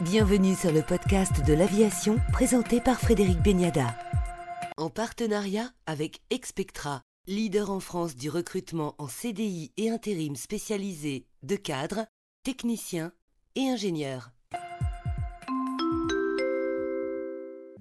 Bienvenue sur le podcast de l'aviation présenté par Frédéric Beniada. En partenariat avec Expectra, leader en France du recrutement en CDI et intérim spécialisé de cadres, techniciens et ingénieurs.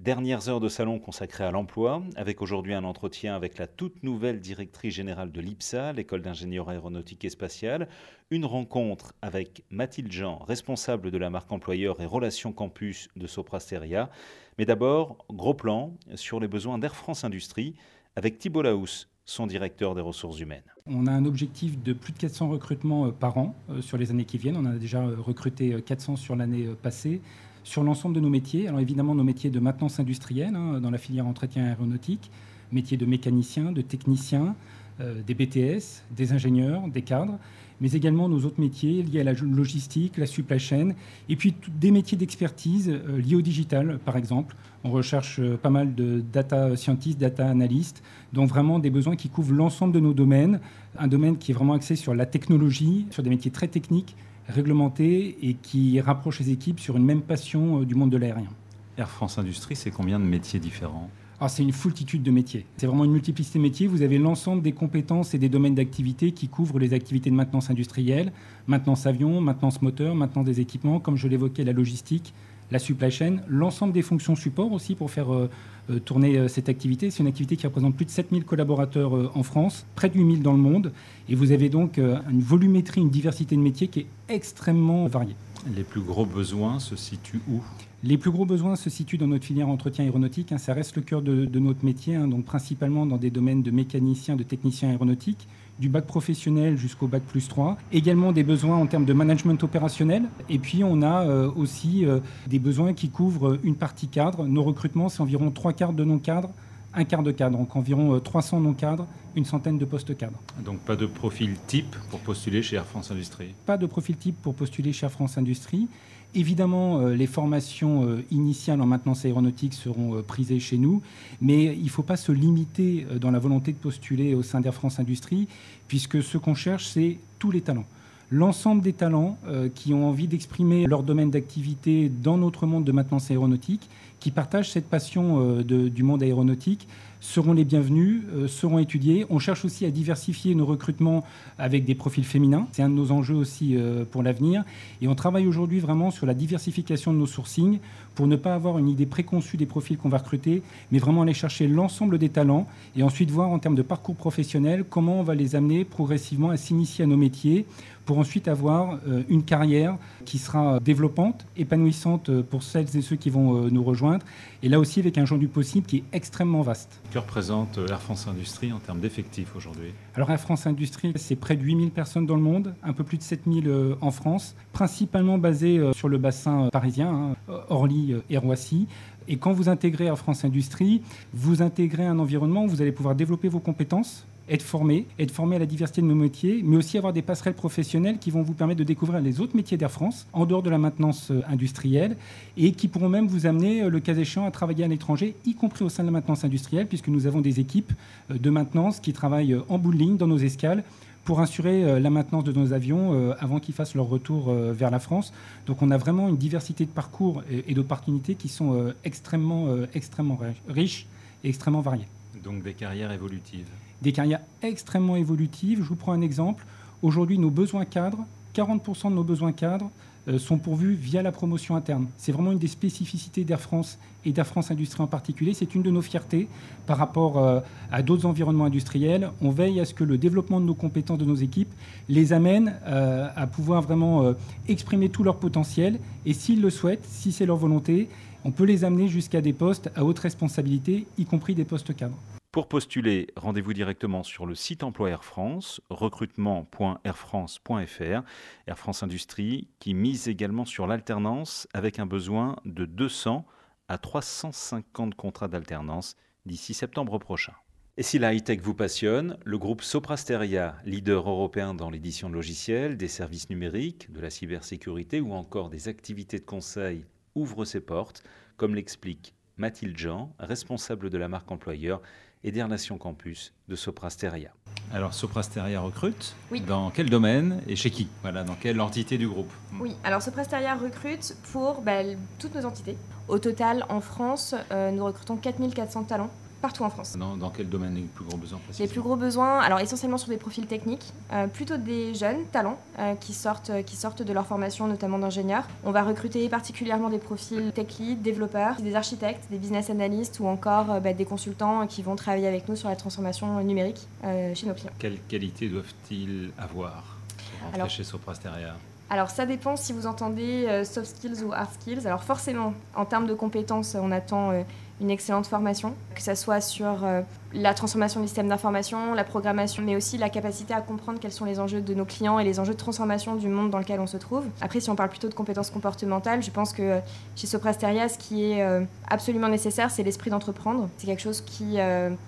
Dernières heures de salon consacrées à l'emploi, avec aujourd'hui un entretien avec la toute nouvelle directrice générale de l'IPSA, l'école d'ingénieur aéronautique et spatiale, une rencontre avec Mathilde Jean, responsable de la marque employeur et relations campus de Soprasteria. Mais d'abord, gros plan sur les besoins d'Air France Industrie, avec Thibault Laous, son directeur des ressources humaines. On a un objectif de plus de 400 recrutements euh, par an euh, sur les années qui viennent. On a déjà euh, recruté 400 sur l'année passée sur l'ensemble de nos métiers. Alors évidemment, nos métiers de maintenance industrielle hein, dans la filière entretien aéronautique, métiers de mécanicien, de technicien, euh, des BTS, des ingénieurs, des cadres, mais également nos autres métiers liés à la logistique, la supply chain, et puis des métiers d'expertise euh, liés au digital, par exemple. On recherche euh, pas mal de data scientists, data analystes, donc vraiment des besoins qui couvrent l'ensemble de nos domaines. Un domaine qui est vraiment axé sur la technologie, sur des métiers très techniques, réglementé et qui rapproche les équipes sur une même passion euh, du monde de l'aérien. Air France Industrie, c'est combien de métiers différents? Alors, c'est une foultitude de métiers. C'est vraiment une multiplicité de métiers. Vous avez l'ensemble des compétences et des domaines d'activité qui couvrent les activités de maintenance industrielle, maintenance avion, maintenance moteur, maintenance des équipements, comme je l'évoquais, la logistique, la supply chain, l'ensemble des fonctions support aussi pour faire euh, euh, tourner euh, cette activité. C'est une activité qui représente plus de 7000 collaborateurs en France, près de 8000 dans le monde. Et vous avez donc une volumétrie, une diversité de métiers qui est extrêmement variée. Les plus gros besoins se situent où? Les plus gros besoins se situent dans notre filière entretien aéronautique. Hein. ça reste le cœur de, notre métier, hein. donc principalement dans des domaines de mécaniciens, de techniciens aéronautiques du bac professionnel jusqu'au bac plus 3. Également des besoins en termes de management opérationnel. Et puis on a euh, aussi euh, des besoins qui couvrent une partie cadre. Nos recrutements, c'est environ trois quarts de non-cadres, un quart de cadre. Donc environ 300 euh, non-cadres, une centaine de postes cadres. Donc pas de profil type pour postuler chez Air France Industrie? Pas de profil type pour postuler chez Air France Industrie. Évidemment, euh, les formations euh, initiales en maintenance aéronautique seront euh, prisées chez nous, mais il ne faut pas se limiter dans la volonté de postuler au sein d'Air France Industrie, puisque ce qu'on cherche, c'est tous les talents. L'ensemble des talents qui ont envie d'exprimer leur domaine d'activité dans notre monde de maintenance aéronautique, qui partagent cette passion du monde aéronautique, seront les bienvenus, euh, seront étudiés. On cherche aussi à diversifier nos recrutements avec des profils féminins. C'est un de nos enjeux aussi euh, pour l'avenir. Et on travaille aujourd'hui vraiment sur la diversification de nos sourcings pour ne pas avoir une idée préconçue des profils qu'on va recruter, mais vraiment aller chercher l'ensemble des talents et ensuite voir en termes de parcours professionnel comment on va les amener progressivement à s'initier à nos métiers pour ensuite avoir euh, une carrière qui sera développante, épanouissante pour celles et ceux qui vont nous rejoindre, et là aussi avec un genre du possible qui est extrêmement vaste. Que représente Air France Industrie en termes d'effectifs aujourd'hui? Alors Air France Industrie, c'est près de 8000 personnes dans le monde, un peu plus de 7000 euh, en France, principalement basées euh, sur le bassin euh, parisien, hein, Orly et Roissy. Et quand vous intégrez Air France Industrie, vous intégrez un environnement où vous allez pouvoir développer vos compétences, être formé, être formé à la diversité de nos métiers, mais aussi avoir des passerelles professionnelles qui vont vous permettre de découvrir les autres métiers d'Air France, en dehors de la maintenance euh, industrielle, et qui pourront même vous amener, euh, le cas échéant, à travailler à l'étranger, y compris au sein de la maintenance industrielle, puisque nous avons des équipes euh, de maintenance qui travaillent en bout de ligne dans nos escales pour assurer la maintenance de nos avions avant qu'ils fassent leur retour vers la France. Donc on a vraiment une diversité de parcours et d'opportunités qui sont extrêmement, extrêmement riches et extrêmement variées. Donc des carrières évolutives des carrières extrêmement évolutives. Je vous prends un exemple. Aujourd'hui, nos besoins cadres, 40% de nos besoins cadres euh, sont pourvus via la promotion interne. C'est vraiment une des spécificités d'Air France et d'Air France Industrie en particulier. C'est une de nos fiertés par rapport euh, à d'autres environnements industriels. On veille à ce que le développement de nos compétences, de nos équipes, les amène euh, à pouvoir vraiment exprimer tout leur potentiel. Et s'ils le souhaitent, si c'est leur volonté, on peut les amener jusqu'à des postes à haute responsabilité, y compris des postes cadres. Pour postuler, rendez-vous directement sur le site emploi Air France, recrutement.airfrance.fr. Air France Industrie qui mise également sur l'alternance avec un besoin de 200 à 350 contrats d'alternance d'ici septembre prochain. Et si la high-tech vous passionne, le groupe Soprasteria, leader européen dans l'édition de logiciels, des services numériques, de la cybersécurité ou encore des activités de conseil, ouvre ses portes, comme l'explique Mathilde Jean, responsable de la marque employeur et des relations campus de Soprasteria. Alors Soprasteria recrute Oui. Dans quel domaine et chez qui? Voilà, dans quelle entité du groupe? Oui, alors Soprasteria recrute pour bah, toutes nos entités. Au total, en France, euh, nous recrutons 4400 talents partout en France. dans, dans quel domaine les plus gros besoins Les plus gros besoins, alors essentiellement sur des profils techniques, euh, plutôt des jeunes talents euh, qui, sortent, qui sortent de leur formation, notamment d'ingénieurs. On va recruter particulièrement des profils tech lead, développeurs, des architectes, des business analysts ou encore euh, bah, des consultants qui vont travailler avec nous sur la transformation numérique euh, chez nos clients. Quelles qualités doivent-ils avoir pour rentrer Alors- chez Soprasteria Alors ça dépend si vous entendez euh, soft skills ou hard skills. Alors forcément, en termes de compétences, on attend euh, une excellente formation, que ce soit sur euh, la transformation du système d'information, la programmation, mais aussi la capacité à comprendre quels sont les enjeux de nos clients et les enjeux de transformation du monde dans lequel on se trouve. Après, si on parle plutôt de compétences comportementales, je pense que euh, chez Soprasteria, ce qui est euh, absolument nécessaire, c'est l'esprit d'entreprendre. C'est quelque chose qui,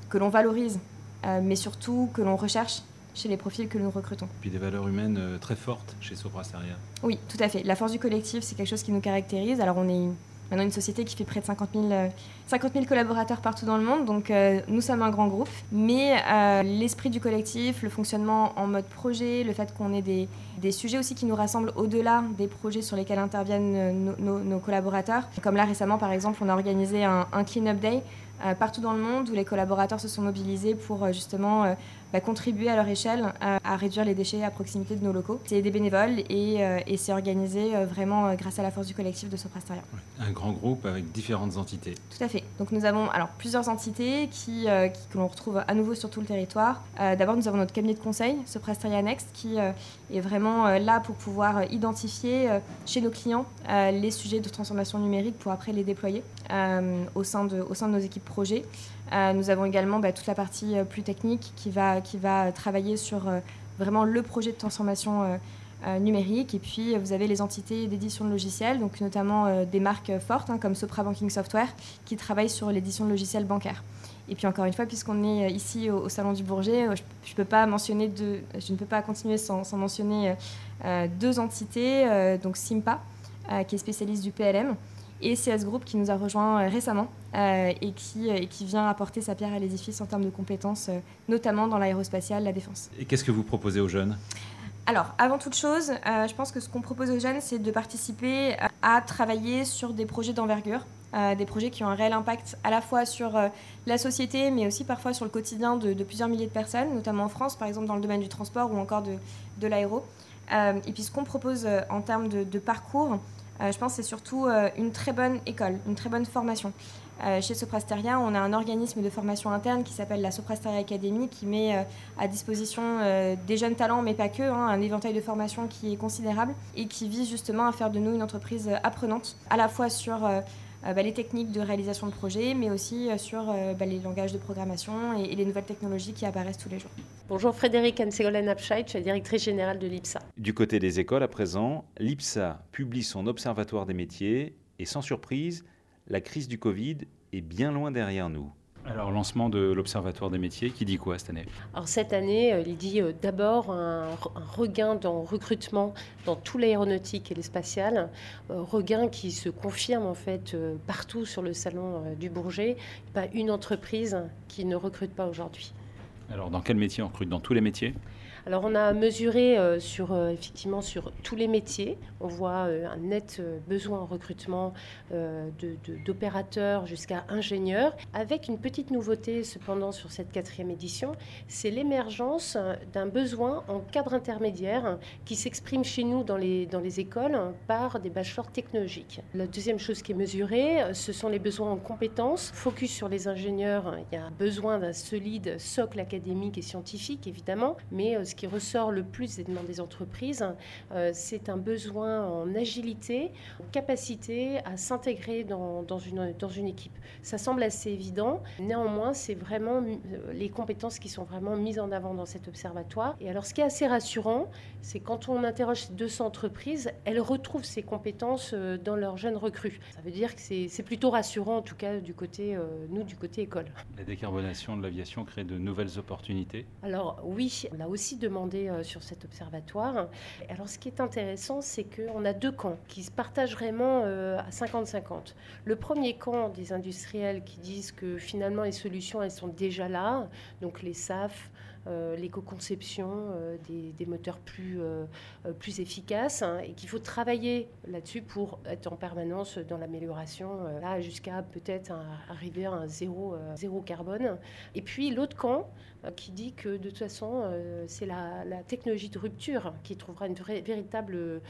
que l'on valorise, mais surtout que l'on recherche chez les profils que nous recrutons. Puis des valeurs humaines très fortes chez Soprasteria. Oui, tout à fait. La force du collectif, c'est quelque chose qui nous caractérise. Alors, on est maintenant une société qui fait près de 50 000, euh, 50 000 collaborateurs partout dans le monde, donc euh, nous sommes un grand groupe. Mais euh, l'esprit du collectif, le fonctionnement en mode projet, le fait qu'on ait des, des sujets aussi qui nous rassemblent au-delà des projets sur lesquels interviennent euh, nos, nos- collaborateurs. Comme là, récemment, par exemple, on a organisé un, clean-up day partout dans le monde où les collaborateurs se sont mobilisés pour justement bah, contribuer à leur échelle à réduire les déchets à proximité de nos locaux. C'est des bénévoles et, euh, et c'est organisé euh, vraiment euh, grâce à la force du collectif de Soprasteria. Un grand groupe avec différentes entités. Tout à fait. Donc nous avons alors plusieurs entités qui, qui- que l'on retrouve à nouveau sur tout le territoire. D'abord, nous avons notre cabinet de conseil, Soprasteria Next, qui est vraiment là pour pouvoir identifier chez nos clients les sujets de transformation numérique pour après les déployer au, sein de, au sein de nos équipes projets. Euh, nous avons également bah, toute la partie euh, plus technique qui va, qui va travailler sur euh, vraiment le projet de transformation euh, euh, numérique. Et puis, euh, vous avez les entités d'édition de logiciels, donc notamment euh, des marques euh, fortes hein, comme Sopra Banking Software, qui travaillent sur l'édition de logiciels bancaires. Et puis encore une fois, puisqu'on est euh, ici au, Salon du Bourget, euh, je, ne peux pas continuer sans, mentionner euh, euh, deux entités, euh, donc Simpa, euh, qui est spécialiste du PLM, et CS Group qui nous a rejoint euh, récemment euh, et, qui, euh, et qui vient apporter sa pierre à l'édifice en termes de compétences, euh, notamment dans l'aérospatiale, la défense. Et qu'est-ce que vous proposez aux jeunes? Alors, avant toute chose, euh, je pense que ce qu'on propose aux jeunes, c'est de participer euh, à travailler sur des projets d'envergure, euh, des projets qui ont un réel impact à la fois sur euh, la société, mais aussi parfois sur le quotidien de, de plusieurs milliers de personnes, notamment en France, par exemple dans le domaine du transport ou encore de, de l'aéro. Euh, et puis ce qu'on propose euh, en termes de, de parcours, euh, je pense que c'est surtout euh, une très bonne école, une très bonne formation. Euh, chez Soprasteria, on a un organisme de formation interne qui s'appelle la Soprasteria Academy qui met euh, à disposition euh, des jeunes talents, mais pas que, hein, un éventail de formation qui est considérable et qui vise justement à faire de nous une entreprise apprenante, à la fois sur bah, les techniques de réalisation de projets, mais aussi sur euh, bah, les langages de programmation et, et les nouvelles technologies qui apparaissent tous les jours. Bonjour Frédéric Anne-Ségolène Abscheid, je suis la directrice générale de l'IPSA. Du côté des écoles, à présent, l'IPSA publie son observatoire des métiers et sans surprise, la crise du Covid est bien loin derrière nous. Alors, lancement de l'Observatoire des métiers, qui dit quoi cette année? Alors cette année, euh, il dit euh, d'abord un, un regain dans le recrutement dans tout l'aéronautique et l'espacial, euh, regain qui se confirme en fait euh, partout sur le salon euh, du Bourget. Pas une entreprise qui ne recrute pas aujourd'hui. Alors, dans quel métier on recrute? Dans tous les métiers? Alors on a mesuré euh, sur, euh, effectivement sur tous les métiers. On voit euh, un net besoin en recrutement d'opérateurs jusqu'à ingénieurs, avec une petite nouveauté cependant sur cette quatrième édition, c'est l'émergence d'un besoin en cadre intermédiaire qui s'exprime chez nous dans les, dans les écoles par des bachelors technologiques. La deuxième chose qui est mesurée, ce sont les besoins en compétences. Focus sur les ingénieurs, il y a besoin d'un solide socle académique et scientifique évidemment, mais ce qui ressort le plus des demandes des entreprises, euh, c'est un besoin en agilité, en capacité à s'intégrer dans, dans une, dans une équipe. Ça semble assez évident, néanmoins c'est vraiment euh, les compétences qui sont vraiment mises en avant dans cet observatoire. Et alors ce qui est assez rassurant, c'est quand on interroge ces 200 entreprises, elles retrouvent ces compétences euh, dans leurs jeunes recrues. Ça veut dire que c'est plutôt rassurant en tout cas du côté, euh, nous, du côté école. La décarbonation de l'aviation crée de nouvelles opportunités. Alors oui, on a aussi demandé sur cet observatoire. Alors ce qui est intéressant, c'est qu'on a deux camps qui se partagent vraiment à 50-50. Le premier camp des industriels qui disent que finalement les solutions, elles sont déjà là, donc les SAF, euh, l'éco-conception euh, des, moteurs plus, euh, plus efficaces hein, et qu'il faut travailler là-dessus pour être en permanence dans l'amélioration, là jusqu'à peut-être arriver à un zéro, zéro carbone. Et puis l'autre camp qui dit que de toute façon c'est la, technologie de rupture qui trouvera une véritable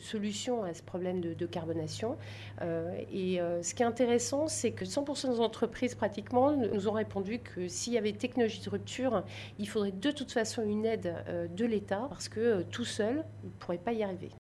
solution à ce problème de, de carbonation. et ce qui est intéressant, c'est que 100% des entreprises pratiquement nous ont répondu que s'il y avait technologie de rupture, il faudrait de toute façon une aide euh, de l'État parce que euh, tout seul, il ne pourrait pas y arriver.